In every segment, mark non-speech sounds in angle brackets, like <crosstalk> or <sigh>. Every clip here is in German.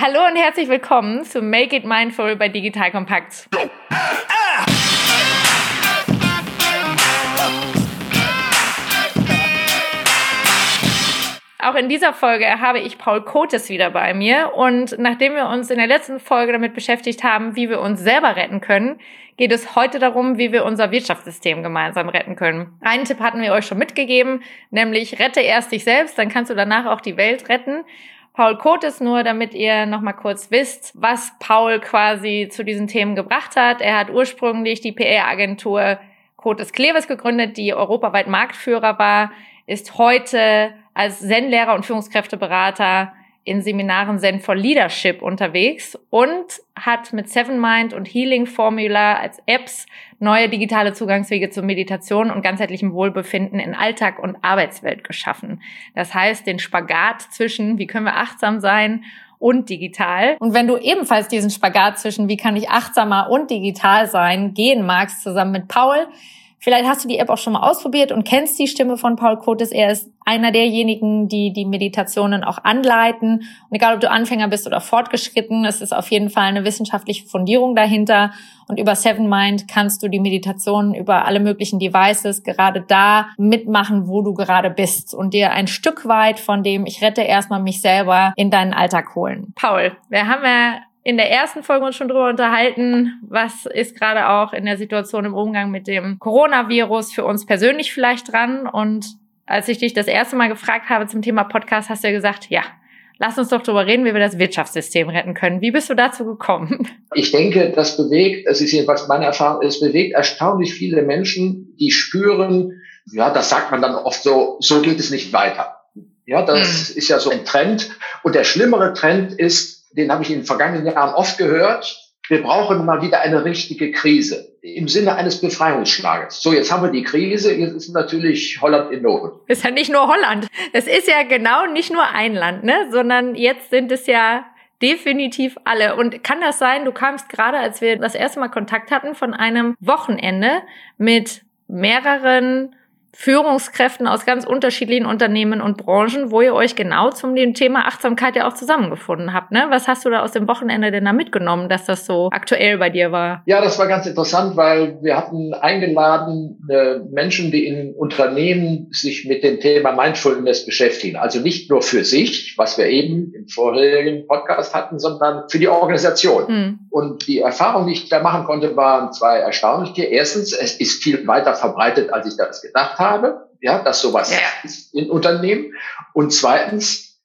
Hallo und herzlich willkommen zu Make It Mindful bei Digital Kompakt. Auch in dieser Folge habe ich Paul Kotes wieder bei mir. Und nachdem wir uns in der letzten Folge damit beschäftigt haben, wie wir uns selber retten können, geht es heute darum, wie wir unser Wirtschaftssystem gemeinsam retten können. Einen Tipp hatten wir euch schon mitgegeben, nämlich rette erst dich selbst, dann kannst du danach auch die Welt retten. Paul Kotes nur, damit ihr nochmal kurz wisst, was Paul quasi zu diesen Themen gebracht hat. Er hat ursprünglich die PR-Agentur Kotes Kleves gegründet, die europaweit Marktführer war, ist heute als Zen-Lehrer und Führungskräfteberater in Seminaren Zen for Leadership unterwegs und hat mit Seven Mind und Healing Formula als Apps neue digitale Zugangswege zur Meditation und ganzheitlichem Wohlbefinden in Alltag und Arbeitswelt geschaffen. Das heißt, den Spagat zwischen, wie können wir achtsam sein und digital. Und wenn du ebenfalls diesen Spagat zwischen, wie kann ich achtsamer und digital sein, gehen magst, zusammen mit Paul, Vielleicht hast du die App auch schon mal ausprobiert und kennst die Stimme von Paul Kotes. Er ist einer derjenigen, die die Meditationen auch anleiten. Und egal, ob du Anfänger bist oder fortgeschritten, es ist auf jeden Fall eine wissenschaftliche Fundierung dahinter. Und über Seven Mind kannst du die Meditationen über alle möglichen Devices gerade da mitmachen, wo du gerade bist und dir ein Stück weit von dem ich rette erstmal mich selber in deinen Alltag holen. Paul, wir haben ja in der ersten Folge uns schon drüber unterhalten, was ist gerade auch in der Situation im Umgang mit dem Coronavirus für uns persönlich vielleicht dran. Und als ich dich das erste Mal gefragt habe zum Thema Podcast, hast du ja gesagt, ja, lass uns doch darüber reden, wie wir das Wirtschaftssystem retten können. Wie bist du dazu gekommen? Ich denke, das bewegt, es ist jedenfalls meine Erfahrung, es bewegt erstaunlich viele Menschen, die spüren, ja, das sagt man dann oft so, so geht es nicht weiter. Ja, das hm. ist ja so ein Trend. Und der schlimmere Trend ist, den habe ich in den vergangenen Jahren oft gehört. Wir brauchen mal wieder eine richtige Krise im Sinne eines Befreiungsschlages. So, jetzt haben wir die Krise, jetzt ist natürlich Holland in Not. Ist ja nicht nur Holland. Es ist ja genau nicht nur ein Land, ne, sondern jetzt sind es ja definitiv alle. Und kann das sein, du kamst gerade, als wir das erste Mal Kontakt hatten, von einem Wochenende mit mehreren Führungskräften aus ganz unterschiedlichen Unternehmen und Branchen, wo ihr euch genau zum dem Thema Achtsamkeit ja auch zusammengefunden habt. Ne? Was hast du da aus dem Wochenende denn da mitgenommen, dass das so aktuell bei dir war? Ja, das war ganz interessant, weil wir hatten eingeladen äh, Menschen, die in Unternehmen sich mit dem Thema Mindfulness beschäftigen. Also nicht nur für sich, was wir eben im vorherigen Podcast hatten, sondern für die Organisation. Hm. Und die Erfahrung, die ich da machen konnte, waren zwei erstaunliche. Erstens, es ist viel weiter verbreitet, als ich das gedacht habe habe, ja, dass sowas ja. ist in Unternehmen. Und zweitens,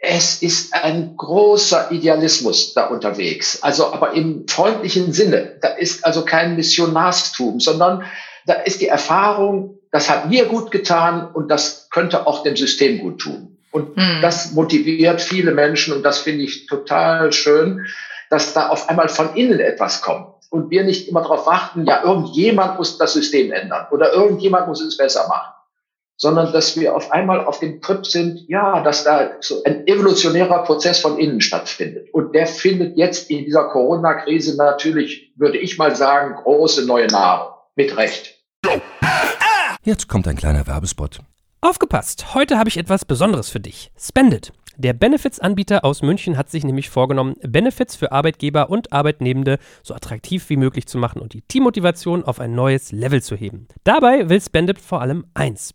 es ist ein großer Idealismus da unterwegs. Also, aber im freundlichen Sinne. Da ist also kein Missionarstum, sondern da ist die Erfahrung, das hat mir gut getan und das könnte auch dem System gut tun. Und hm. das motiviert viele Menschen und das finde ich total schön, dass da auf einmal von innen etwas kommt und wir nicht immer darauf warten, ja, irgendjemand muss das System ändern oder irgendjemand muss es besser machen, sondern dass wir auf einmal auf dem Trip sind, ja, dass da so ein evolutionärer Prozess von innen stattfindet. Und der findet jetzt in dieser Corona-Krise natürlich, würde ich mal sagen, große neue Nahrung. Mit Recht. Jetzt kommt ein kleiner Werbespot. Aufgepasst! Heute habe ich etwas Besonderes für dich. Spendit. Der Benefits-Anbieter aus München hat sich nämlich vorgenommen, Benefits für Arbeitgeber und Arbeitnehmende so attraktiv wie möglich zu machen und die Teammotivation auf ein neues Level zu heben. Dabei will Spendit vor allem eins: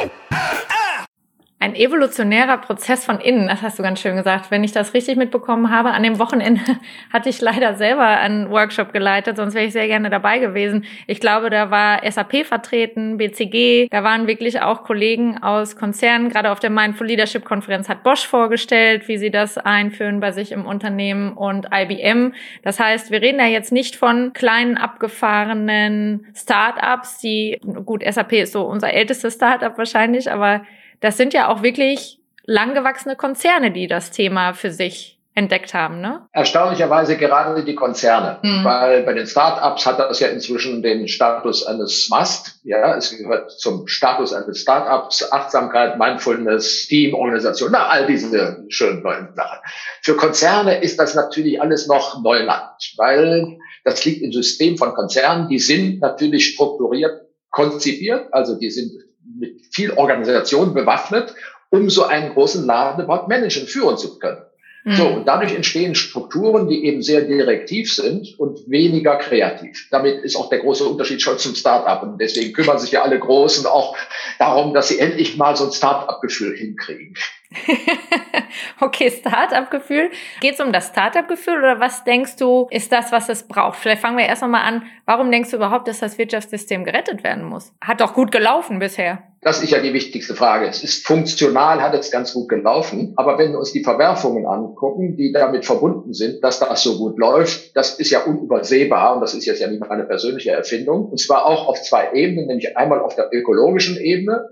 Ein evolutionärer Prozess von innen, das hast du ganz schön gesagt. Wenn ich das richtig mitbekommen habe, an dem Wochenende <laughs> hatte ich leider selber einen Workshop geleitet, sonst wäre ich sehr gerne dabei gewesen. Ich glaube, da war SAP vertreten, BCG, da waren wirklich auch Kollegen aus Konzernen. Gerade auf der Mindful Leadership Konferenz hat Bosch vorgestellt, wie sie das einführen bei sich im Unternehmen und IBM. Das heißt, wir reden ja jetzt nicht von kleinen abgefahrenen Startups, die, gut, SAP ist so unser ältestes Startup wahrscheinlich, aber das sind ja auch wirklich langgewachsene Konzerne, die das Thema für sich entdeckt haben, ne? Erstaunlicherweise gerade die Konzerne, mhm. weil bei den Startups hat das ja inzwischen den Status eines Must. Ja, es gehört zum Status eines Startups, Achtsamkeit, Mindfulness, Teamorganisation, na, all diese schönen neuen Sachen. Für Konzerne ist das natürlich alles noch Neuland, weil das liegt im System von Konzernen. Die sind natürlich strukturiert, konzipiert, also die sind mit viel Organisation bewaffnet, um so einen großen Laden überhaupt managen, führen zu können. Mhm. So, und dadurch entstehen Strukturen, die eben sehr direktiv sind und weniger kreativ. Damit ist auch der große Unterschied schon zum Start-up. Und deswegen kümmern sich ja alle Großen auch darum, dass sie endlich mal so ein Start-up-Gefühl hinkriegen. <laughs> okay, Start-up-Gefühl. Geht es um das Start-up-Gefühl oder was denkst du, ist das, was es braucht? Vielleicht fangen wir erst mal an. Warum denkst du überhaupt, dass das Wirtschaftssystem gerettet werden muss? Hat doch gut gelaufen bisher. Das ist ja die wichtigste Frage. Es ist funktional, hat es ganz gut gelaufen. Aber wenn wir uns die Verwerfungen angucken, die damit verbunden sind, dass das so gut läuft, das ist ja unübersehbar. Und das ist jetzt ja nicht meine persönliche Erfindung. Und zwar auch auf zwei Ebenen, nämlich einmal auf der ökologischen Ebene.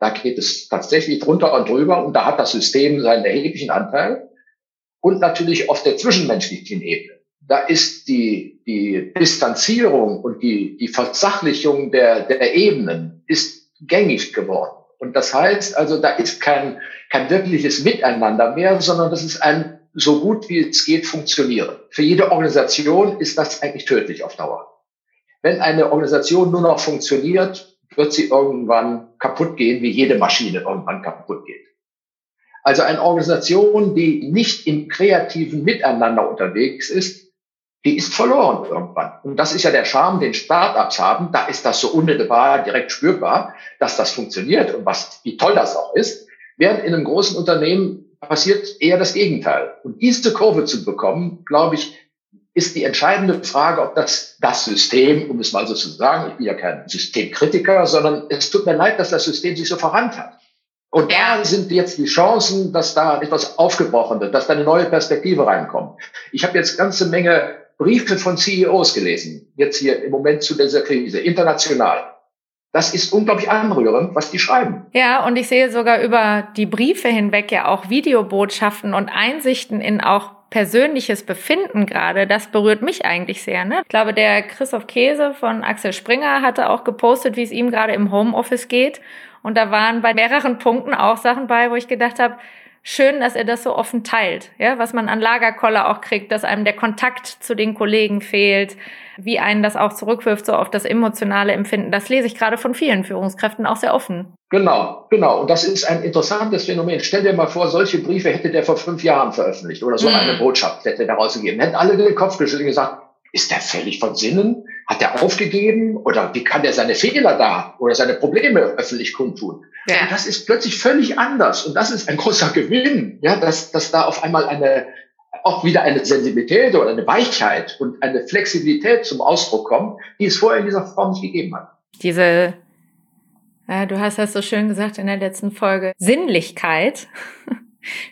Da geht es tatsächlich drunter und drüber. Und da hat das System seinen erheblichen Anteil. Und natürlich auf der zwischenmenschlichen Ebene da ist die, die Distanzierung und die, die Versachlichung der, der Ebenen ist gängig geworden. Und das heißt also, da ist kein, kein wirkliches Miteinander mehr, sondern das ist ein so gut wie es geht funktionieren. Für jede Organisation ist das eigentlich tödlich auf Dauer. Wenn eine Organisation nur noch funktioniert, wird sie irgendwann kaputt gehen, wie jede Maschine irgendwann kaputt geht. Also eine Organisation, die nicht im kreativen Miteinander unterwegs ist, die ist verloren irgendwann. Und das ist ja der Charme, den Startups haben. Da ist das so unmittelbar direkt spürbar, dass das funktioniert und was, wie toll das auch ist. Während in einem großen Unternehmen passiert eher das Gegenteil. Und diese Kurve zu bekommen, glaube ich, ist die entscheidende Frage, ob das, das System, um es mal so zu sagen, ich bin ja kein Systemkritiker, sondern es tut mir leid, dass das System sich so verrannt hat. Und da sind jetzt die Chancen, dass da etwas aufgebrochen wird, dass da eine neue Perspektive reinkommt. Ich habe jetzt ganze Menge Briefe von CEOs gelesen, jetzt hier im Moment zu dieser Krise, international. Das ist unglaublich anrührend, was die schreiben. Ja, und ich sehe sogar über die Briefe hinweg ja auch Videobotschaften und Einsichten in auch persönliches Befinden gerade, das berührt mich eigentlich sehr. Ne? Ich glaube, der Christoph Käse von Axel Springer hatte auch gepostet, wie es ihm gerade im Homeoffice geht. Und da waren bei mehreren Punkten auch Sachen bei, wo ich gedacht habe, schön, dass er das so offen teilt, ja, was man an Lagerkoller auch kriegt, dass einem der Kontakt zu den Kollegen fehlt, wie einen das auch zurückwirft, so auf das emotionale Empfinden. Das lese ich gerade von vielen Führungskräften auch sehr offen. Genau, genau. Und das ist ein interessantes Phänomen. Stell dir mal vor, solche Briefe hätte der vor fünf Jahren veröffentlicht oder so mhm. eine Botschaft hätte der rausgegeben. Hätten alle den Kopf geschüttelt und gesagt, ist der völlig von Sinnen? Hat er aufgegeben? Oder wie kann der seine Fehler da oder seine Probleme öffentlich kundtun? Ja. Und das ist plötzlich völlig anders. Und das ist ein großer Gewinn, ja, dass, dass da auf einmal eine, auch wieder eine Sensibilität oder eine Weichheit und eine Flexibilität zum Ausdruck kommt, die es vorher in dieser Form nicht gegeben hat. Diese, ja, du hast das so schön gesagt in der letzten Folge, Sinnlichkeit <laughs>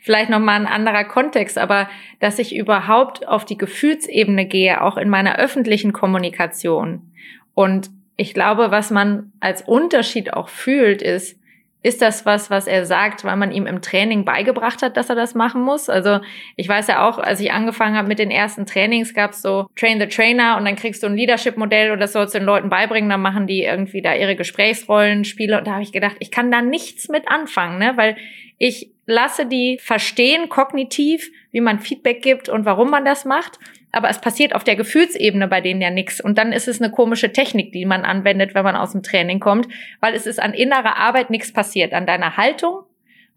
vielleicht nochmal ein anderer Kontext, aber dass ich überhaupt auf die Gefühlsebene gehe, auch in meiner öffentlichen Kommunikation. Und ich glaube, was man als Unterschied auch fühlt, ist, ist das was, was er sagt, weil man ihm im Training beigebracht hat, dass er das machen muss? Also ich weiß ja auch, als ich angefangen habe mit den ersten Trainings, gab es so Train the Trainer und dann kriegst du ein Leadership-Modell und das sollst du den Leuten beibringen, dann machen die irgendwie da ihre Gesprächsrollen, Spiele und da habe ich gedacht, ich kann da nichts mit anfangen, ne? weil ich lasse die verstehen kognitiv, wie man Feedback gibt und warum man das macht. Aber es passiert auf der Gefühlsebene bei denen ja nichts. Und dann ist es eine komische Technik, die man anwendet, wenn man aus dem Training kommt, weil es ist an innerer Arbeit nichts passiert. An deiner Haltung,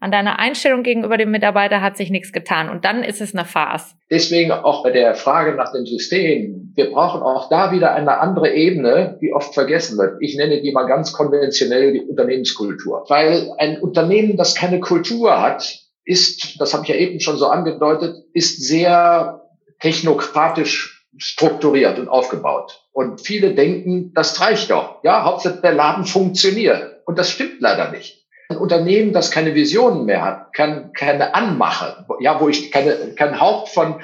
an deiner Einstellung gegenüber dem Mitarbeiter hat sich nichts getan. Und dann ist es eine Farce. Deswegen auch bei der Frage nach dem System. Wir brauchen auch da wieder eine andere Ebene, die oft vergessen wird. Ich nenne die mal ganz konventionell die Unternehmenskultur. Weil ein Unternehmen, das keine Kultur hat, ist, das habe ich ja eben schon so angedeutet, ist sehr technokratisch strukturiert und aufgebaut. Und viele denken, das reicht doch. Ja, Hauptsache der Laden funktioniert. Und das stimmt leider nicht. Ein Unternehmen, das keine Visionen mehr hat, kann keine Anmache, ja, wo ich keine, kein Haupt von,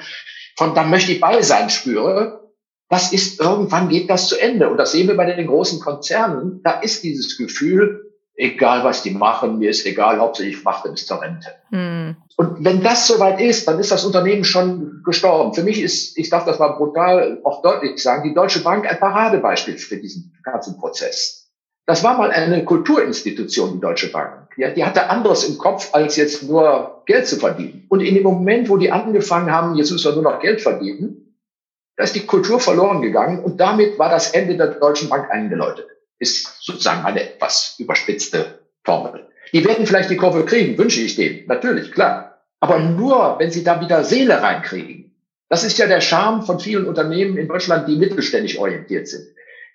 von, da möchte ich bei sein spüre, das ist, irgendwann geht das zu Ende. Und das sehen wir bei den großen Konzernen. Da ist dieses Gefühl, egal was die machen, mir ist egal, hauptsächlich ich mache bis zur Rente. Hm. Und wenn das soweit ist, dann ist das Unternehmen schon gestorben. Für mich ist, ich darf das mal brutal auch deutlich sagen, die Deutsche Bank ein Paradebeispiel für diesen ganzen Prozess. Das war mal eine Kulturinstitution, die Deutsche Bank. Ja, die hatte anderes im Kopf, als jetzt nur Geld zu verdienen. Und in dem Moment, wo die angefangen haben, jetzt müssen wir nur noch Geld verdienen, da ist die Kultur verloren gegangen und damit war das Ende der Deutschen Bank eingeläutet ist sozusagen eine etwas überspitzte Formel. Die werden vielleicht die Kurve kriegen, wünsche ich denen, natürlich, klar. Aber nur, wenn sie da wieder Seele reinkriegen. Das ist ja der Charme von vielen Unternehmen in Deutschland, die mittelständig orientiert sind.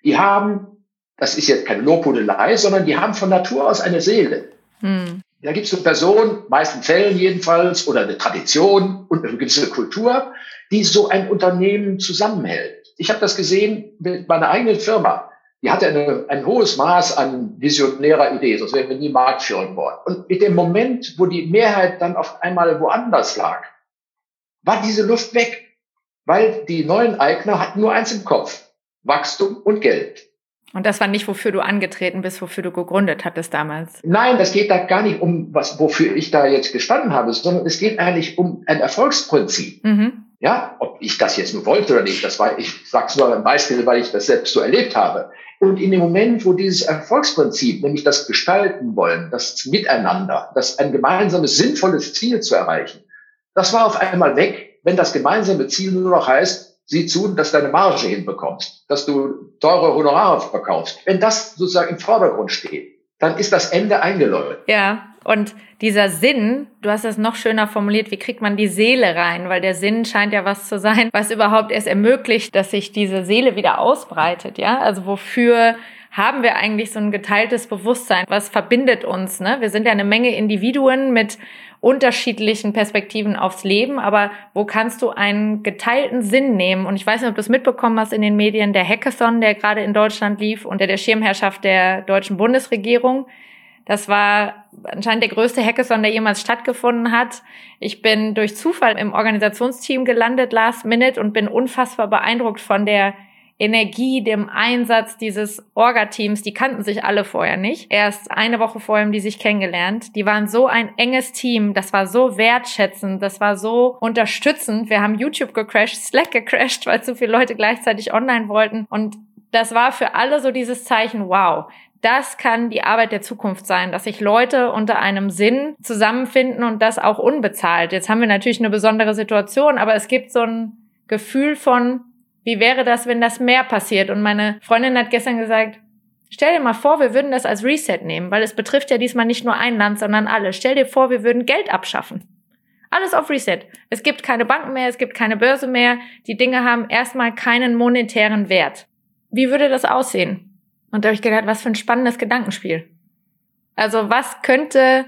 Die haben, das ist jetzt keine Lobhudelei, sondern die haben von Natur aus eine Seele. Hm. Da gibt es eine Person, meisten Fällen jedenfalls, oder eine Tradition und eine gewisse Kultur, die so ein Unternehmen zusammenhält. Ich habe das gesehen mit meiner eigenen Firma die hatte eine, ein hohes Maß an visionärer Idee, sonst wären wir nie marktführend worden. Und mit dem Moment, wo die Mehrheit dann auf einmal woanders lag, war diese Luft weg, weil die neuen Eigner hatten nur eins im Kopf, Wachstum und Geld. Und das war nicht, wofür du angetreten bist, wofür du gegründet hattest damals. Nein, das geht da gar nicht um was, wofür ich da jetzt gestanden habe, sondern es geht eigentlich um ein Erfolgsprinzip. Mhm. Ja, ob ich das jetzt nur wollte oder nicht, das war, ich sag's nur ein Beispiel, weil ich das selbst so erlebt habe. Und in dem Moment, wo dieses Erfolgsprinzip, nämlich das Gestalten wollen, das Miteinander, das ein gemeinsames, sinnvolles Ziel zu erreichen, das war auf einmal weg, wenn das gemeinsame Ziel nur noch heißt, sieh zu, dass deine Marge hinbekommst, dass du teure Honorare verkaufst. Wenn das sozusagen im Vordergrund steht, dann ist das Ende eingeläutet. Ja, und dieser Sinn, du hast das noch schöner formuliert, wie kriegt man die Seele rein? Weil der Sinn scheint ja was zu sein, was überhaupt erst ermöglicht, dass sich diese Seele wieder ausbreitet, ja? Also wofür haben wir eigentlich so ein geteiltes Bewusstsein? Was verbindet uns? Ne? Wir sind ja eine Menge Individuen mit unterschiedlichen Perspektiven aufs Leben, aber wo kannst du einen geteilten Sinn nehmen? Und ich weiß nicht, ob du es mitbekommen hast in den Medien, der Hackathon, der gerade in Deutschland lief, unter der Schirmherrschaft der deutschen Bundesregierung. Das war anscheinend der größte Hackathon, der jemals stattgefunden hat. Ich bin durch Zufall im Organisationsteam gelandet, last minute, und bin unfassbar beeindruckt von der Energie, dem Einsatz dieses Orga-Teams. Die kannten sich alle vorher nicht. Erst eine Woche vorher haben die sich kennengelernt. Die waren so ein enges Team. Das war so wertschätzend. Das war so unterstützend. Wir haben YouTube gecrashed, Slack gecrashed, <laughs> weil zu viele Leute gleichzeitig online wollten. Und das war für alle so dieses Zeichen, wow, das kann die Arbeit der Zukunft sein, dass sich Leute unter einem Sinn zusammenfinden und das auch unbezahlt. Jetzt haben wir natürlich eine besondere Situation, aber es gibt so ein Gefühl von, wie wäre das, wenn das mehr passiert? Und meine Freundin hat gestern gesagt, stell dir mal vor, wir würden das als Reset nehmen, weil es betrifft ja diesmal nicht nur ein Land, sondern alle. Stell dir vor, wir würden Geld abschaffen. Alles auf Reset. Es gibt keine Banken mehr, es gibt keine Börse mehr. Die Dinge haben erstmal keinen monetären Wert. Wie würde das aussehen? Und da habe ich gedacht, was für ein spannendes Gedankenspiel. Also was könnte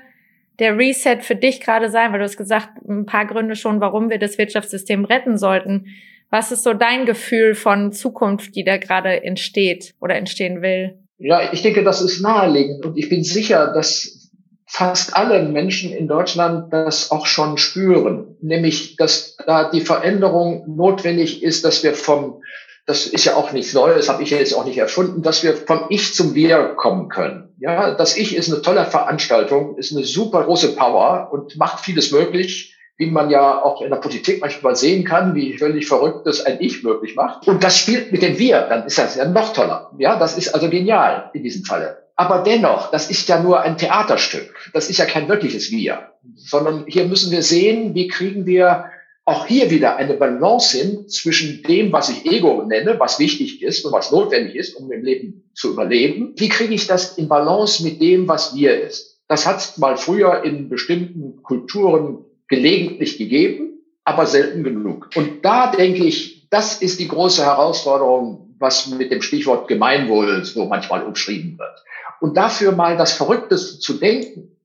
der Reset für dich gerade sein? Weil du hast gesagt, ein paar Gründe schon, warum wir das Wirtschaftssystem retten sollten. Was ist so dein Gefühl von Zukunft, die da gerade entsteht oder entstehen will? Ja, ich denke, das ist naheliegend und ich bin sicher, dass fast alle Menschen in Deutschland das auch schon spüren, nämlich dass da die Veränderung notwendig ist, dass wir vom das ist ja auch nichts Neues, habe ich jetzt auch nicht erfunden, dass wir vom Ich zum Wir kommen können. Ja, das Ich ist eine tolle Veranstaltung, ist eine super große Power und macht vieles möglich, wie man ja auch in der Politik manchmal sehen kann, wie völlig verrückt das ein Ich möglich macht. Und das spielt mit dem Wir, dann ist das ja noch toller. Ja, das ist also genial in diesem Falle. Aber dennoch, das ist ja nur ein Theaterstück. Das ist ja kein wirkliches Wir, sondern hier müssen wir sehen, wie kriegen wir auch hier wieder eine Balance hin zwischen dem, was ich Ego nenne, was wichtig ist und was notwendig ist, um im Leben zu überleben. Wie kriege ich das in Balance mit dem, was wir ist? Das hat mal früher in bestimmten Kulturen gelegentlich gegeben, aber selten genug. Und da denke ich, das ist die große Herausforderung, was mit dem Stichwort Gemeinwohl so manchmal umschrieben wird. Und dafür mal das Verrückteste zu denken,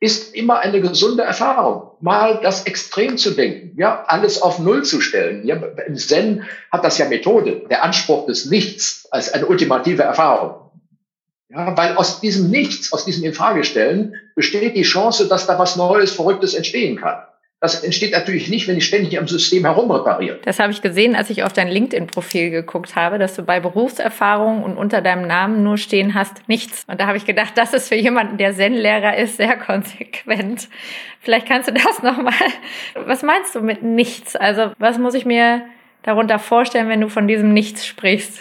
ist immer eine gesunde Erfahrung. Mal das Extrem zu denken, ja, alles auf Null zu stellen. Ja, Im Zen hat das ja Methode, der Anspruch des Nichts als eine ultimative Erfahrung. Ja, weil aus diesem Nichts, aus diesem Infragestellen besteht die Chance, dass da was Neues, Verrücktes entstehen kann. Das entsteht natürlich nicht, wenn ich ständig am System herumrepariere. Das habe ich gesehen, als ich auf dein LinkedIn-Profil geguckt habe, dass du bei Berufserfahrung und unter deinem Namen nur stehen hast, nichts. Und da habe ich gedacht, das ist für jemanden, der Zen-Lehrer ist, sehr <laughs> konsequent. Vielleicht kannst du das nochmal. Was meinst du mit nichts? Also, was muss ich mir darunter vorstellen, wenn du von diesem Nichts sprichst?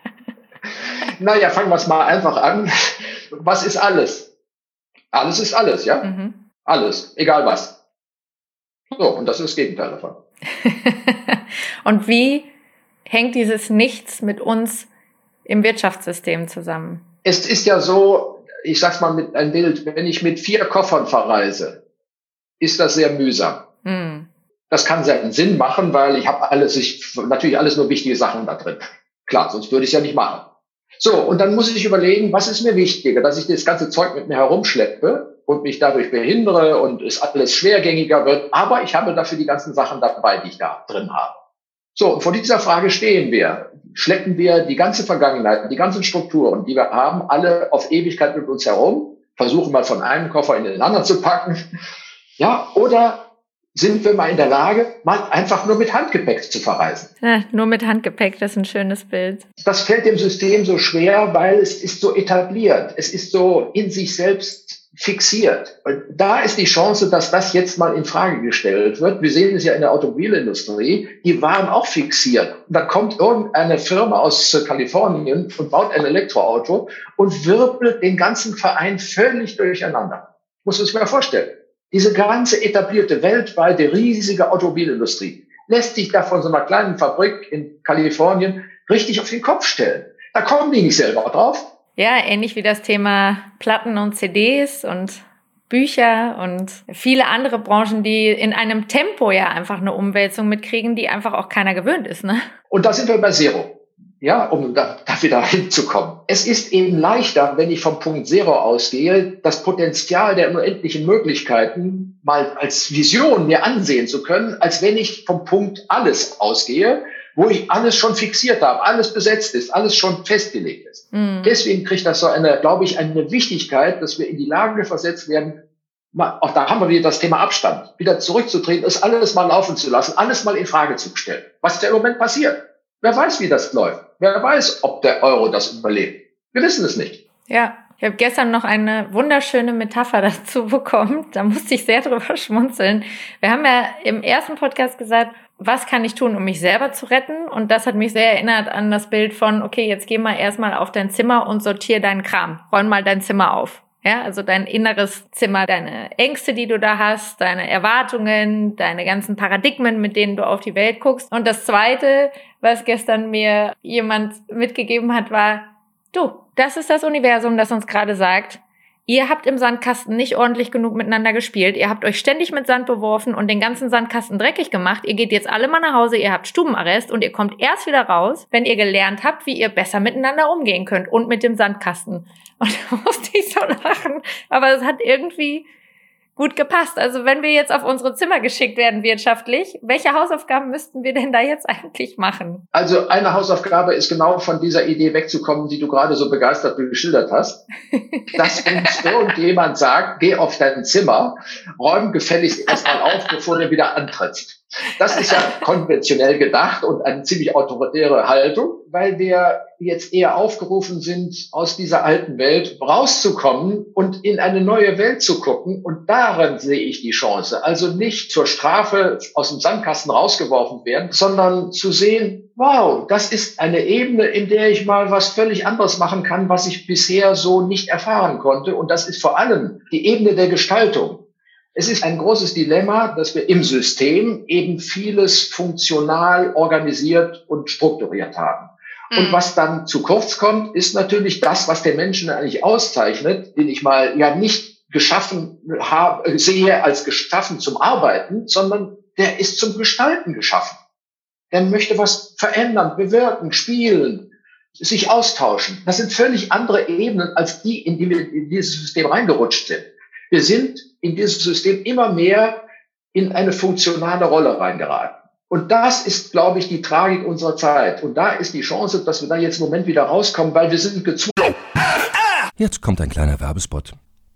<laughs> naja, fangen wir es mal einfach an. Was ist alles? Alles ist alles, ja? Mhm. Alles, egal was. So, und das ist das Gegenteil davon. <laughs> und wie hängt dieses Nichts mit uns im Wirtschaftssystem zusammen? Es ist ja so, ich sag's mal mit einem Bild, wenn ich mit vier Koffern verreise, ist das sehr mühsam. Hm. Das kann seinen Sinn machen, weil ich habe alles, ich, natürlich alles nur wichtige Sachen da drin. Klar, sonst würde ich es ja nicht machen. So, und dann muss ich überlegen, was ist mir wichtiger, dass ich das ganze Zeug mit mir herumschleppe und mich dadurch behindere und es alles schwergängiger wird. Aber ich habe dafür die ganzen Sachen dabei, die ich da drin habe. So, und vor dieser Frage stehen wir. Schleppen wir die ganze Vergangenheit, die ganzen Strukturen, die wir haben, alle auf Ewigkeit mit uns herum, versuchen mal von einem Koffer in den anderen zu packen. Ja, oder sind wir mal in der Lage, mal einfach nur mit Handgepäck zu verreisen. Ja, nur mit Handgepäck, das ist ein schönes Bild. Das fällt dem System so schwer, weil es ist so etabliert. Es ist so in sich selbst fixiert. Und da ist die Chance, dass das jetzt mal in Frage gestellt wird. Wir sehen es ja in der Automobilindustrie. Die waren auch fixiert. Da kommt irgendeine Firma aus Kalifornien und baut ein Elektroauto und wirbelt den ganzen Verein völlig durcheinander. Muss man sich mal vorstellen. Diese ganze etablierte weltweite riesige Automobilindustrie lässt sich da von so einer kleinen Fabrik in Kalifornien richtig auf den Kopf stellen. Da kommen die nicht selber drauf. Ja, ähnlich wie das Thema Platten und CDs und Bücher und viele andere Branchen, die in einem Tempo ja einfach eine Umwälzung mitkriegen, die einfach auch keiner gewöhnt ist. Ne? Und da sind wir bei Zero. Ja, um da, da wieder hinzukommen. Es ist eben leichter, wenn ich vom Punkt Zero ausgehe, das Potenzial der unendlichen Möglichkeiten mal als Vision mir ansehen zu können, als wenn ich vom Punkt alles ausgehe wo ich alles schon fixiert habe, alles besetzt ist, alles schon festgelegt ist. Mhm. Deswegen kriegt das so eine, glaube ich, eine Wichtigkeit, dass wir in die Lage versetzt werden, auch da haben wir wieder das Thema Abstand, wieder zurückzutreten, es alles mal laufen zu lassen, alles mal in Frage zu stellen. Was ist im Moment passiert? Wer weiß, wie das läuft? Wer weiß, ob der Euro das überlebt? Wir wissen es nicht. Ja, ich habe gestern noch eine wunderschöne Metapher <laughs> dazu bekommen. Da musste ich sehr drüber schmunzeln. Wir haben ja im ersten Podcast gesagt, was kann ich tun, um mich selber zu retten? Und das hat mich sehr erinnert an das Bild von, okay, jetzt geh mal erstmal auf dein Zimmer und sortier deinen Kram. Räum mal dein Zimmer auf. Ja, also dein inneres Zimmer, deine Ängste, die du da hast, deine Erwartungen, deine ganzen Paradigmen, mit denen du auf die Welt guckst. Und das zweite, was gestern mir jemand mitgegeben hat, war, du, das ist das Universum, das uns gerade sagt, Ihr habt im Sandkasten nicht ordentlich genug miteinander gespielt. Ihr habt euch ständig mit Sand beworfen und den ganzen Sandkasten dreckig gemacht. Ihr geht jetzt alle mal nach Hause, ihr habt Stubenarrest und ihr kommt erst wieder raus, wenn ihr gelernt habt, wie ihr besser miteinander umgehen könnt und mit dem Sandkasten. <laughs> Und da musste ich so lachen. Aber es hat irgendwie gut gepasst. Also wenn wir jetzt auf unsere Zimmer geschickt werden wirtschaftlich, welche Hausaufgaben müssten wir denn da jetzt <laughs> eigentlich machen? Also eine Hausaufgabe ist genau von dieser Idee wegzukommen, die du gerade so begeistert geschildert hast. <laughs> Dass uns irgendjemand sagt, geh auf dein Zimmer, räum gefälligst erstmal auf, bevor du wieder antrittst. Das ist ja konventionell gedacht und eine ziemlich autoritäre Haltung, weil wir jetzt eher aufgerufen sind, aus dieser alten Welt rauszukommen und in eine neue Welt zu gucken. Und darin sehe ich die Chance. Also nicht zur Strafe aus dem Sandkasten rausgeworfen werden, sondern zu sehen, wow, das ist eine Ebene, in der ich mal was völlig anderes machen kann, was ich bisher so nicht erfahren konnte. Und das ist vor allem die Ebene der Gestaltung. Es ist ein großes Dilemma, dass wir im System eben vieles funktional organisiert und strukturiert haben. Und mhm. was dann zu kurz kommt, ist natürlich das, was der Menschen eigentlich auszeichnet, den ich mal ja nicht geschaffen habe, sehe als geschaffen zum Arbeiten, sondern der ist zum Gestalten geschaffen. Der möchte was verändern, bewirken, spielen, sich austauschen. Das sind völlig andere Ebenen als die, in die wir in dieses System reingerutscht sind. Wir sind in dieses System immer mehr in eine funktionale Rolle reingeraten. Und das ist, glaube ich, die Tragik unserer Zeit. Und da ist die Chance, dass wir da jetzt im Moment wieder rauskommen, weil wir sind gezwungen. Jetzt kommt ein kleiner Werbespot.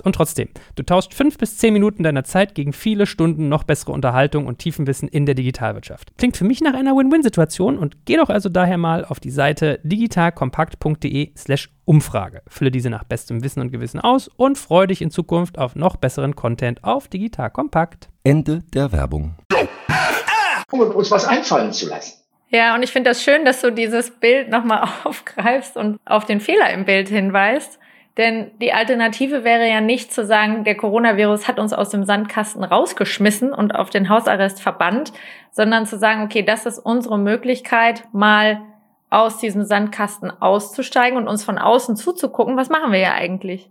und trotzdem, du tauschst fünf bis zehn Minuten deiner Zeit gegen viele Stunden noch bessere Unterhaltung und Tiefenwissen in der Digitalwirtschaft. Klingt für mich nach einer Win-Win-Situation und geh doch also daher mal auf die Seite digitalkompakt.de/slash Umfrage. Fülle diese nach bestem Wissen und Gewissen aus und freue dich in Zukunft auf noch besseren Content auf Digital Kompakt. Ende der Werbung. Um uns was einfallen zu lassen. Ja, und ich finde das schön, dass du dieses Bild nochmal <laughs> aufgreifst und auf den Fehler im Bild hinweist. Denn die Alternative wäre ja nicht zu sagen, der Coronavirus hat uns aus dem Sandkasten rausgeschmissen und auf den Hausarrest verbannt, sondern zu sagen, okay, das ist unsere Möglichkeit, mal aus diesem Sandkasten auszusteigen und uns von außen zuzugucken, was machen wir ja eigentlich?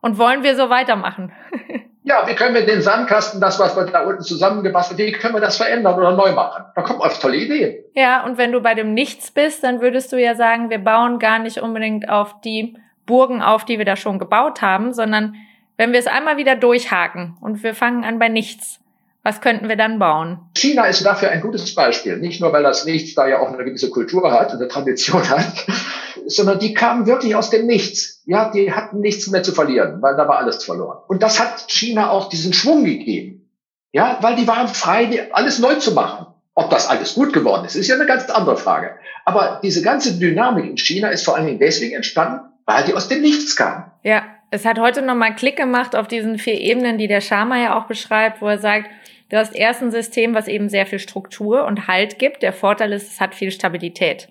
Und wollen wir so weitermachen? <laughs> ja, wie können wir den Sandkasten, das, was wir da unten zusammengebastelt wie können wir das verändern oder neu machen? Da kommt auf tolle Ideen. Ja, und wenn du bei dem Nichts bist, dann würdest du ja sagen, wir bauen gar nicht unbedingt auf die Burgen auf, die wir da schon gebaut haben, sondern wenn wir es einmal wieder durchhaken und wir fangen an bei nichts, was könnten wir dann bauen? China ist dafür ein gutes Beispiel. Nicht nur, weil das Nichts da ja auch eine gewisse Kultur hat, eine Tradition hat, <laughs> sondern die kamen wirklich aus dem Nichts. Ja, die hatten nichts mehr zu verlieren, weil da war alles verloren. Und das hat China auch diesen Schwung gegeben. Ja, weil die waren frei, alles neu zu machen. Ob das alles gut geworden ist, ist ja eine ganz andere Frage. Aber diese ganze Dynamik in China ist vor allen Dingen deswegen entstanden, weil die aus dem Nichts kamen. Ja, es hat heute nochmal Klick gemacht auf diesen vier Ebenen, die der Sharma ja auch beschreibt, wo er sagt, du hast erst ein System, was eben sehr viel Struktur und Halt gibt. Der Vorteil ist, es hat viel Stabilität.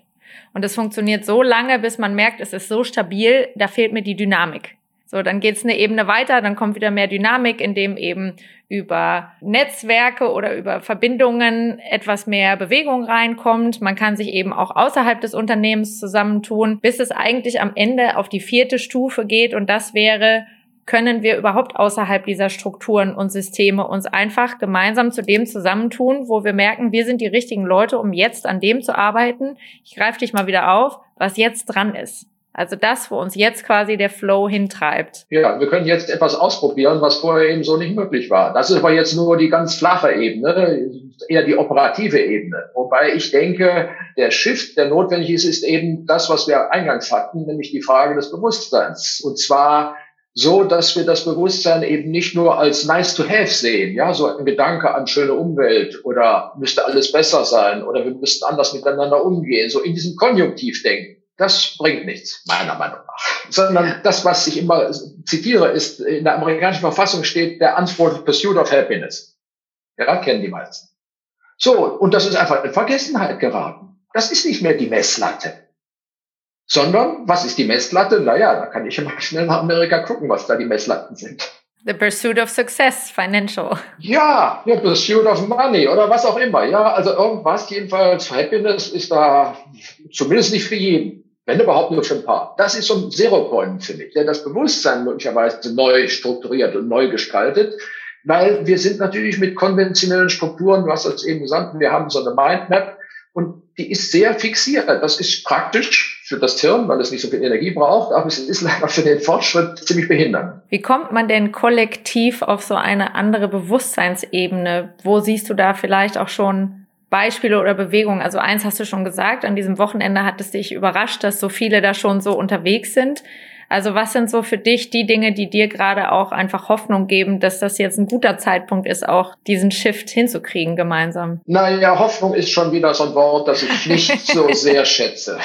Und es funktioniert so lange, bis man merkt, es ist so stabil, da fehlt mir die Dynamik. So, dann geht's eine Ebene weiter, dann kommt wieder mehr Dynamik, indem eben über Netzwerke oder über Verbindungen etwas mehr Bewegung reinkommt. Man kann sich eben auch außerhalb des Unternehmens zusammentun, bis es eigentlich am Ende auf die vierte Stufe geht und das wäre können wir überhaupt außerhalb dieser Strukturen und Systeme uns einfach gemeinsam zu dem zusammentun, wo wir merken, wir sind die richtigen Leute, um jetzt an dem zu arbeiten. Ich greife dich mal wieder auf, was jetzt dran ist. Also das, wo uns jetzt quasi der Flow hintreibt. Ja, wir können jetzt etwas ausprobieren, was vorher eben so nicht möglich war. Das ist aber jetzt nur die ganz flache Ebene, eher die operative Ebene. Wobei ich denke, der Shift, der notwendig ist, ist eben das, was wir eingangs hatten, nämlich die Frage des Bewusstseins. Und zwar so, dass wir das Bewusstsein eben nicht nur als nice to have sehen, ja, so ein Gedanke an schöne Umwelt oder müsste alles besser sein oder wir müssten anders miteinander umgehen, so in diesem Konjunktiv denken das bringt nichts, meiner Meinung nach. Sondern das, was ich immer zitiere, ist, in der amerikanischen Verfassung steht der Unsupported Pursuit of Happiness. Ja, kennen die meisten. So, und das ist einfach in Vergessenheit geraten. Das ist nicht mehr die Messlatte. Sondern, was ist die Messlatte? Naja, da kann ich immer schnell nach Amerika gucken, was da die Messlatten sind. The pursuit of success, financial. Ja, the pursuit of money oder was auch immer. Ja, also irgendwas, jedenfalls Happiness ist da zumindest nicht für jeden wenn überhaupt nur für ein paar. Das ist so ein Zero-Point, finde ich, der das Bewusstsein möglicherweise neu strukturiert und neu gestaltet, weil wir sind natürlich mit konventionellen Strukturen, du hast das eben gesagt, wir haben so eine Mindmap und die ist sehr fixiert. Das ist praktisch für das Hirn, weil es nicht so viel Energie braucht, aber es ist leider für den Fortschritt ziemlich behindernd. Wie kommt man denn kollektiv auf so eine andere Bewusstseinsebene? Wo siehst du da vielleicht auch schon Beispiele oder Bewegungen? Also eins hast du schon gesagt, an diesem Wochenende hat es dich überrascht, dass so viele da schon so unterwegs sind. Also was sind so für dich die Dinge, die dir gerade auch einfach Hoffnung geben, dass das jetzt ein guter Zeitpunkt ist, auch diesen Shift hinzukriegen gemeinsam? Naja, Hoffnung ist schon wieder so ein Wort, das ich nicht so <laughs> sehr schätze.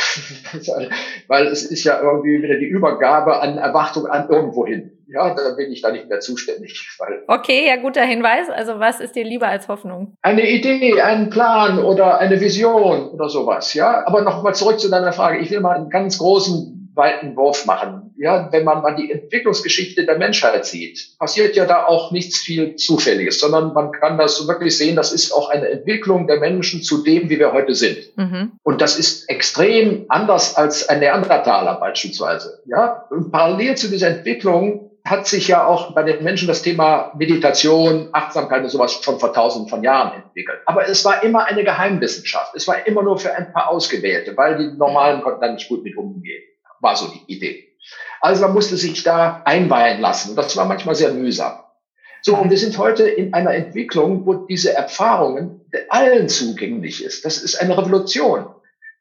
Weil es ist ja irgendwie wieder die Übergabe an Erwartung an irgendwohin. Ja, da bin ich da nicht mehr zuständig. Weil okay, ja, guter Hinweis. Also was ist dir lieber als Hoffnung? Eine Idee, ein Plan oder eine Vision oder sowas. Ja, aber nochmal zurück zu deiner Frage. Ich will mal einen ganz großen weiten Wurf machen. Ja, wenn man mal die Entwicklungsgeschichte der Menschheit sieht, passiert ja da auch nichts viel Zufälliges, sondern man kann das so wirklich sehen, das ist auch eine Entwicklung der Menschen zu dem, wie wir heute sind. Mhm. Und das ist extrem anders als ein Neandertaler beispielsweise. Ja, und parallel zu dieser Entwicklung hat sich ja auch bei den Menschen das Thema Meditation, Achtsamkeit und sowas schon vor tausenden von Jahren entwickelt. Aber es war immer eine Geheimwissenschaft. Es war immer nur für ein paar Ausgewählte, weil die Normalen konnten da nicht gut mit umgehen war so die Idee. Also man musste sich da einweihen lassen. Und das war manchmal sehr mühsam. So, und wir sind heute in einer Entwicklung, wo diese Erfahrungen allen zugänglich ist. Das ist eine Revolution.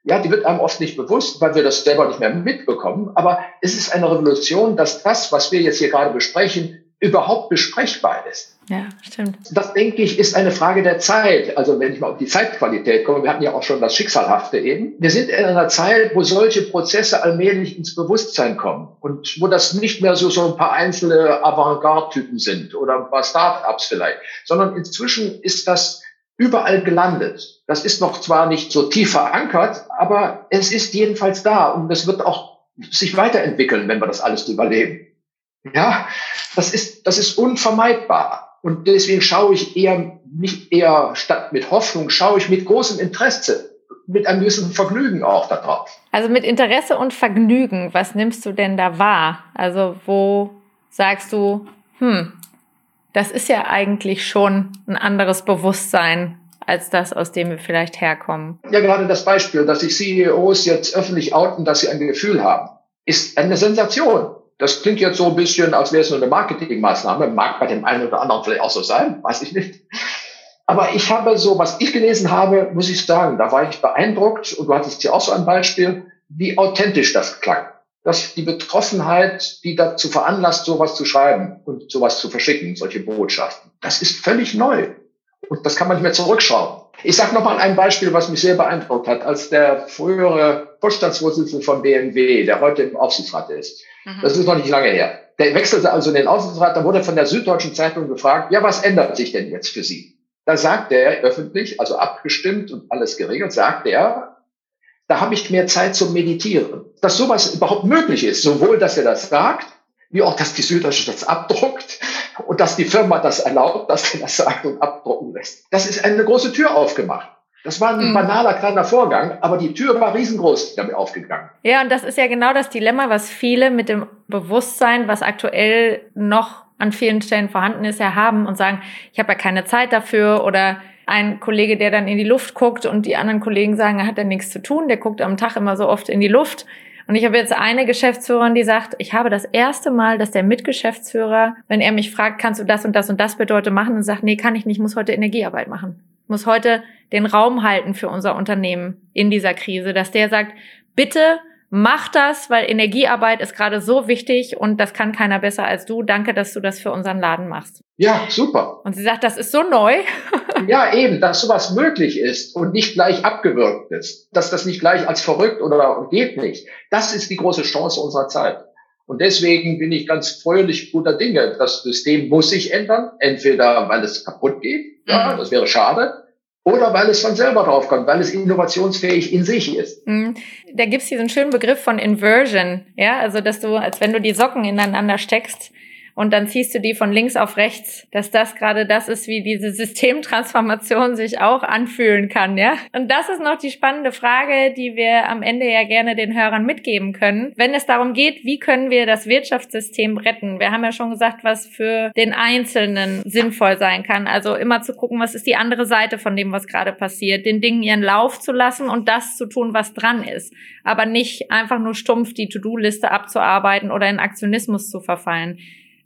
Ja, die wird einem oft nicht bewusst, weil wir das selber nicht mehr mitbekommen. Aber es ist eine Revolution, dass das, was wir jetzt hier gerade besprechen, überhaupt besprechbar ist. Ja, stimmt. Das, denke ich, ist eine Frage der Zeit. Also wenn ich mal auf die Zeitqualität komme, wir hatten ja auch schon das Schicksalhafte eben. Wir sind in einer Zeit, wo solche Prozesse allmählich ins Bewusstsein kommen und wo das nicht mehr so, so ein paar einzelne Avantgarde-Typen sind oder ein paar Start-ups vielleicht, sondern inzwischen ist das überall gelandet. Das ist noch zwar nicht so tief verankert, aber es ist jedenfalls da und es wird auch sich weiterentwickeln, wenn wir das alles überleben. Ja, das ist, das ist unvermeidbar. Und deswegen schaue ich eher, nicht eher statt mit Hoffnung, schaue ich mit großem Interesse, mit einem gewissen Vergnügen auch darauf. Also mit Interesse und Vergnügen, was nimmst du denn da wahr? Also wo sagst du, hm, das ist ja eigentlich schon ein anderes Bewusstsein als das, aus dem wir vielleicht herkommen. Ja, gerade das Beispiel, dass sich CEOs jetzt öffentlich outen, dass sie ein Gefühl haben, ist eine Sensation. Das klingt jetzt so ein bisschen, als wäre es nur eine Marketingmaßnahme. Mag bei dem einen oder anderen vielleicht auch so sein, weiß ich nicht. Aber ich habe so, was ich gelesen habe, muss ich sagen, da war ich beeindruckt und du hattest hier auch so ein Beispiel, wie authentisch das klang. Dass die Betroffenheit, die dazu veranlasst, sowas zu schreiben und sowas zu verschicken, solche Botschaften, das ist völlig neu. Und das kann man nicht mehr zurückschauen. Ich sage nochmal ein Beispiel, was mich sehr beeindruckt hat, als der frühere Vorstandsvorsitzende von BMW, der heute im Aufsichtsrat ist, Mhm. Das ist noch nicht lange her. Der wechselte also in den Außenrat, da wurde von der Süddeutschen Zeitung gefragt, ja, was ändert sich denn jetzt für Sie? Da sagte er öffentlich, also abgestimmt und alles geregelt, sagte er, da habe ich mehr Zeit zum Meditieren. Dass sowas überhaupt möglich ist, sowohl, dass er das sagt, wie auch, dass die Süddeutsche das abdruckt und dass die Firma das erlaubt, dass er das sagt und abdrucken lässt. Das ist eine große Tür aufgemacht. Das war ein mhm. banaler kleiner Vorgang, aber die Tür war riesengroß damit aufgegangen. Ja, und das ist ja genau das Dilemma, was viele mit dem Bewusstsein, was aktuell noch an vielen Stellen vorhanden ist, ja haben und sagen, ich habe ja keine Zeit dafür oder ein Kollege, der dann in die Luft guckt und die anderen Kollegen sagen, er hat ja nichts zu tun, der guckt am Tag immer so oft in die Luft. Und ich habe jetzt eine Geschäftsführerin, die sagt, ich habe das erste Mal, dass der Mitgeschäftsführer, wenn er mich fragt, kannst du das und das und das bedeutet machen, und sagt, nee, kann ich nicht, muss heute Energiearbeit machen. Muss heute den Raum halten für unser Unternehmen in dieser Krise, dass der sagt, bitte mach das, weil Energiearbeit ist gerade so wichtig und das kann keiner besser als du. Danke, dass du das für unseren Laden machst. Ja, super. Und sie sagt, das ist so neu. <laughs> ja, eben, dass sowas möglich ist und nicht gleich abgewürgt ist. Dass das nicht gleich als verrückt oder geht nicht. Das ist die große Chance unserer Zeit. Und deswegen bin ich ganz fröhlich guter Dinge. Das System muss sich ändern. Entweder weil es kaputt geht, ja, mhm. das wäre schade, oder weil es von selber draufkommt, weil es innovationsfähig in sich ist. Mhm. Da gibt's diesen schönen Begriff von Inversion, ja, also dass du, als wenn du die Socken ineinander steckst, und dann ziehst du die von links auf rechts, dass das gerade das ist, wie diese Systemtransformation sich auch anfühlen kann, ja? Und das ist noch die spannende Frage, die wir am Ende ja gerne den Hörern mitgeben können, wenn es darum geht, wie können wir das Wirtschaftssystem retten? Wir haben ja schon gesagt, was für den Einzelnen sinnvoll sein kann. Also immer zu gucken, was ist die andere Seite von dem, was gerade passiert, den Dingen ihren Lauf zu lassen und das zu tun, was dran ist, aber nicht einfach nur stumpf die To-Do-Liste abzuarbeiten oder in Aktionismus zu verfallen.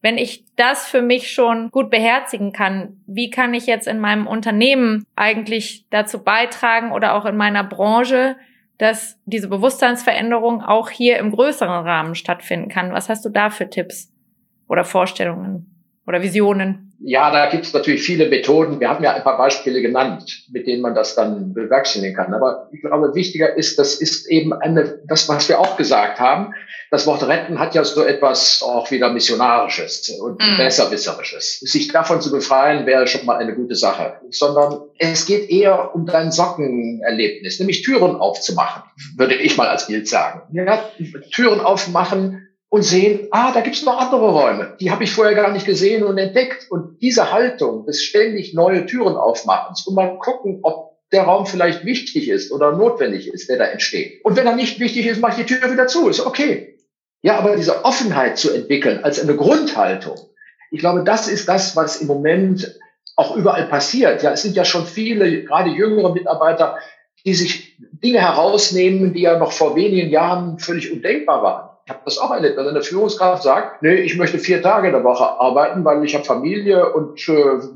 Wenn ich das für mich schon gut beherzigen kann, wie kann ich jetzt in meinem Unternehmen eigentlich dazu beitragen oder auch in meiner Branche, dass diese Bewusstseinsveränderung auch hier im größeren Rahmen stattfinden kann. Was hast du da für Tipps oder Vorstellungen oder Visionen? Ja, da gibt es natürlich viele Methoden. Wir haben ja ein paar Beispiele genannt, mit denen man das dann bewerkstelligen kann. Aber ich glaube, wichtiger ist, das ist eben eine, das, was wir auch gesagt haben. Das Wort retten hat ja so etwas auch wieder missionarisches und mm. besserwisserisches. Sich davon zu befreien, wäre schon mal eine gute Sache. Sondern es geht eher um dein Sockenerlebnis, nämlich Türen aufzumachen, würde ich mal als Bild sagen. Ja, Türen aufmachen, und sehen, ah, da gibt's noch andere Räume, die habe ich vorher gar nicht gesehen und entdeckt. Und diese Haltung des ständig neue Türen aufmachens und mal gucken, ob der Raum vielleicht wichtig ist oder notwendig ist, der da entsteht. Und wenn er nicht wichtig ist, mache ich die Tür wieder zu, ist okay. Ja, aber diese Offenheit zu entwickeln als eine Grundhaltung, ich glaube, das ist das, was im Moment auch überall passiert. Ja, es sind ja schon viele, gerade jüngere Mitarbeiter, die sich Dinge herausnehmen, die ja noch vor wenigen Jahren völlig undenkbar waren. Ich habe das auch erlebt, dass eine Führungskraft sagt, nee, ich möchte vier Tage in der Woche arbeiten, weil ich habe Familie und äh,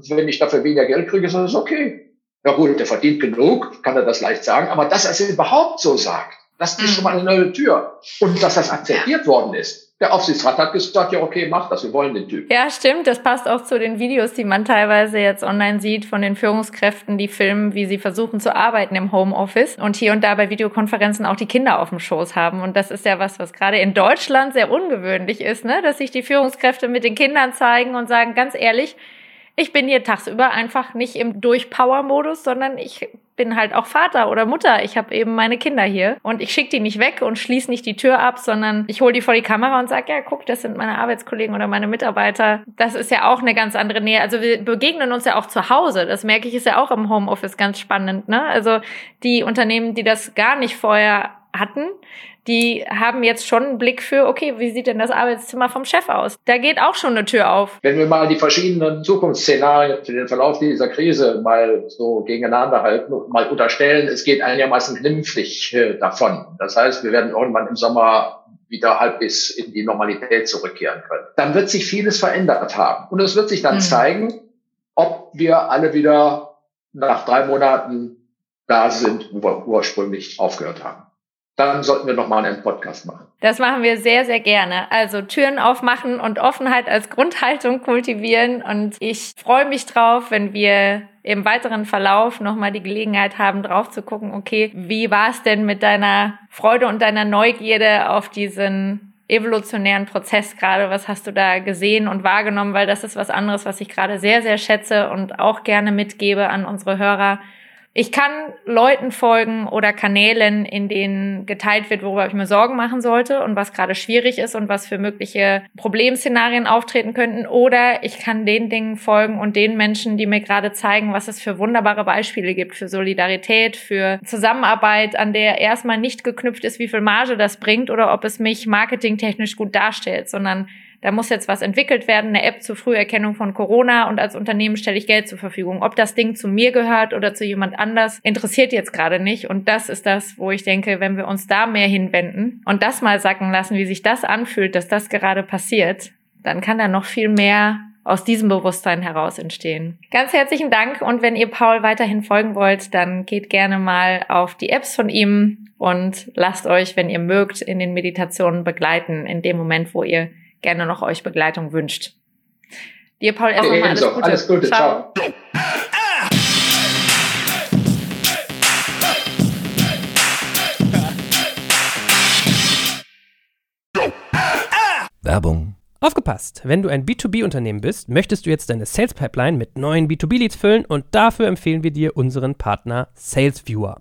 wenn ich dafür weniger Geld kriege, ist das okay. Ja gut, der verdient genug, kann er das leicht sagen, aber dass er es überhaupt so sagt, das ist schon mal eine neue Tür. Und dass das akzeptiert worden ist, der Aufsichtsrat hat gesagt, ja, okay, mach das, wir wollen den Typ. Ja, stimmt. Das passt auch zu den Videos, die man teilweise jetzt online sieht von den Führungskräften, die filmen, wie sie versuchen zu arbeiten im Homeoffice und hier und da bei Videokonferenzen auch die Kinder auf dem Schoß haben. Und das ist ja was, was gerade in Deutschland sehr ungewöhnlich ist, ne? dass sich die Führungskräfte mit den Kindern zeigen und sagen, ganz ehrlich, ich bin hier tagsüber einfach nicht im Durchpower-Modus, sondern ich bin halt auch Vater oder Mutter. Ich habe eben meine Kinder hier und ich schicke die nicht weg und schließe nicht die Tür ab, sondern ich hole die vor die Kamera und sage, ja, guck, das sind meine Arbeitskollegen oder meine Mitarbeiter. Das ist ja auch eine ganz andere Nähe. Also wir begegnen uns ja auch zu Hause. Das merke ich, ist ja auch im Homeoffice ganz spannend. Ne? Also die Unternehmen, die das gar nicht vorher hatten, die haben jetzt schon einen Blick für, okay, wie sieht denn das Arbeitszimmer vom Chef aus? Da geht auch schon eine Tür auf. Wenn wir mal die verschiedenen Zukunftsszenarien für den Verlauf dieser Krise mal so gegeneinander halten und mal unterstellen, es geht einigermaßen glimpflich äh, davon. Das heißt, wir werden irgendwann im Sommer wieder halbwegs in die Normalität zurückkehren können. Dann wird sich vieles verändert haben. Und es wird sich dann mhm. zeigen, ob wir alle wieder nach drei Monaten da sind, wo wir ursprünglich aufgehört haben dann sollten wir nochmal einen Podcast machen. Das machen wir sehr, sehr gerne. Also Türen aufmachen und Offenheit als Grundhaltung kultivieren. Und ich freue mich drauf, wenn wir im weiteren Verlauf nochmal die Gelegenheit haben, drauf zu gucken, okay, wie war es denn mit deiner Freude und deiner Neugierde auf diesen evolutionären Prozess gerade? Was hast du da gesehen und wahrgenommen? Weil das ist was anderes, was ich gerade sehr, sehr schätze und auch gerne mitgebe an unsere Hörer ich kann Leuten folgen oder Kanälen, in denen geteilt wird, worüber ich mir Sorgen machen sollte und was gerade schwierig ist und was für mögliche Problemszenarien auftreten könnten. Oder ich kann den Dingen folgen und den Menschen, die mir gerade zeigen, was es für wunderbare Beispiele gibt für Solidarität, für Zusammenarbeit, an der erstmal nicht geknüpft ist, wie viel Marge das bringt oder ob es mich marketingtechnisch gut darstellt, sondern da muss jetzt was entwickelt werden, eine App zur Früherkennung von Corona und als Unternehmen stelle ich Geld zur Verfügung. Ob das Ding zu mir gehört oder zu jemand anders, interessiert jetzt gerade nicht. Und das ist das, wo ich denke, wenn wir uns da mehr hinwenden und das mal sacken lassen, wie sich das anfühlt, dass das gerade passiert, dann kann da noch viel mehr aus diesem Bewusstsein heraus entstehen. Ganz herzlichen Dank und wenn ihr Paul weiterhin folgen wollt, dann geht gerne mal auf die Apps von ihm und lasst euch, wenn ihr mögt, in den Meditationen begleiten, in dem Moment, wo ihr gerne noch euch Begleitung wünscht. Dir, Paul, erstmal okay, alles Gute. Alles Gute, ciao. ciao. Werbung Aufgepasst! Wenn du ein B2B-Unternehmen bist, möchtest du jetzt deine Sales Pipeline mit neuen B2B-Leads füllen und dafür empfehlen wir dir unseren Partner SalesViewer.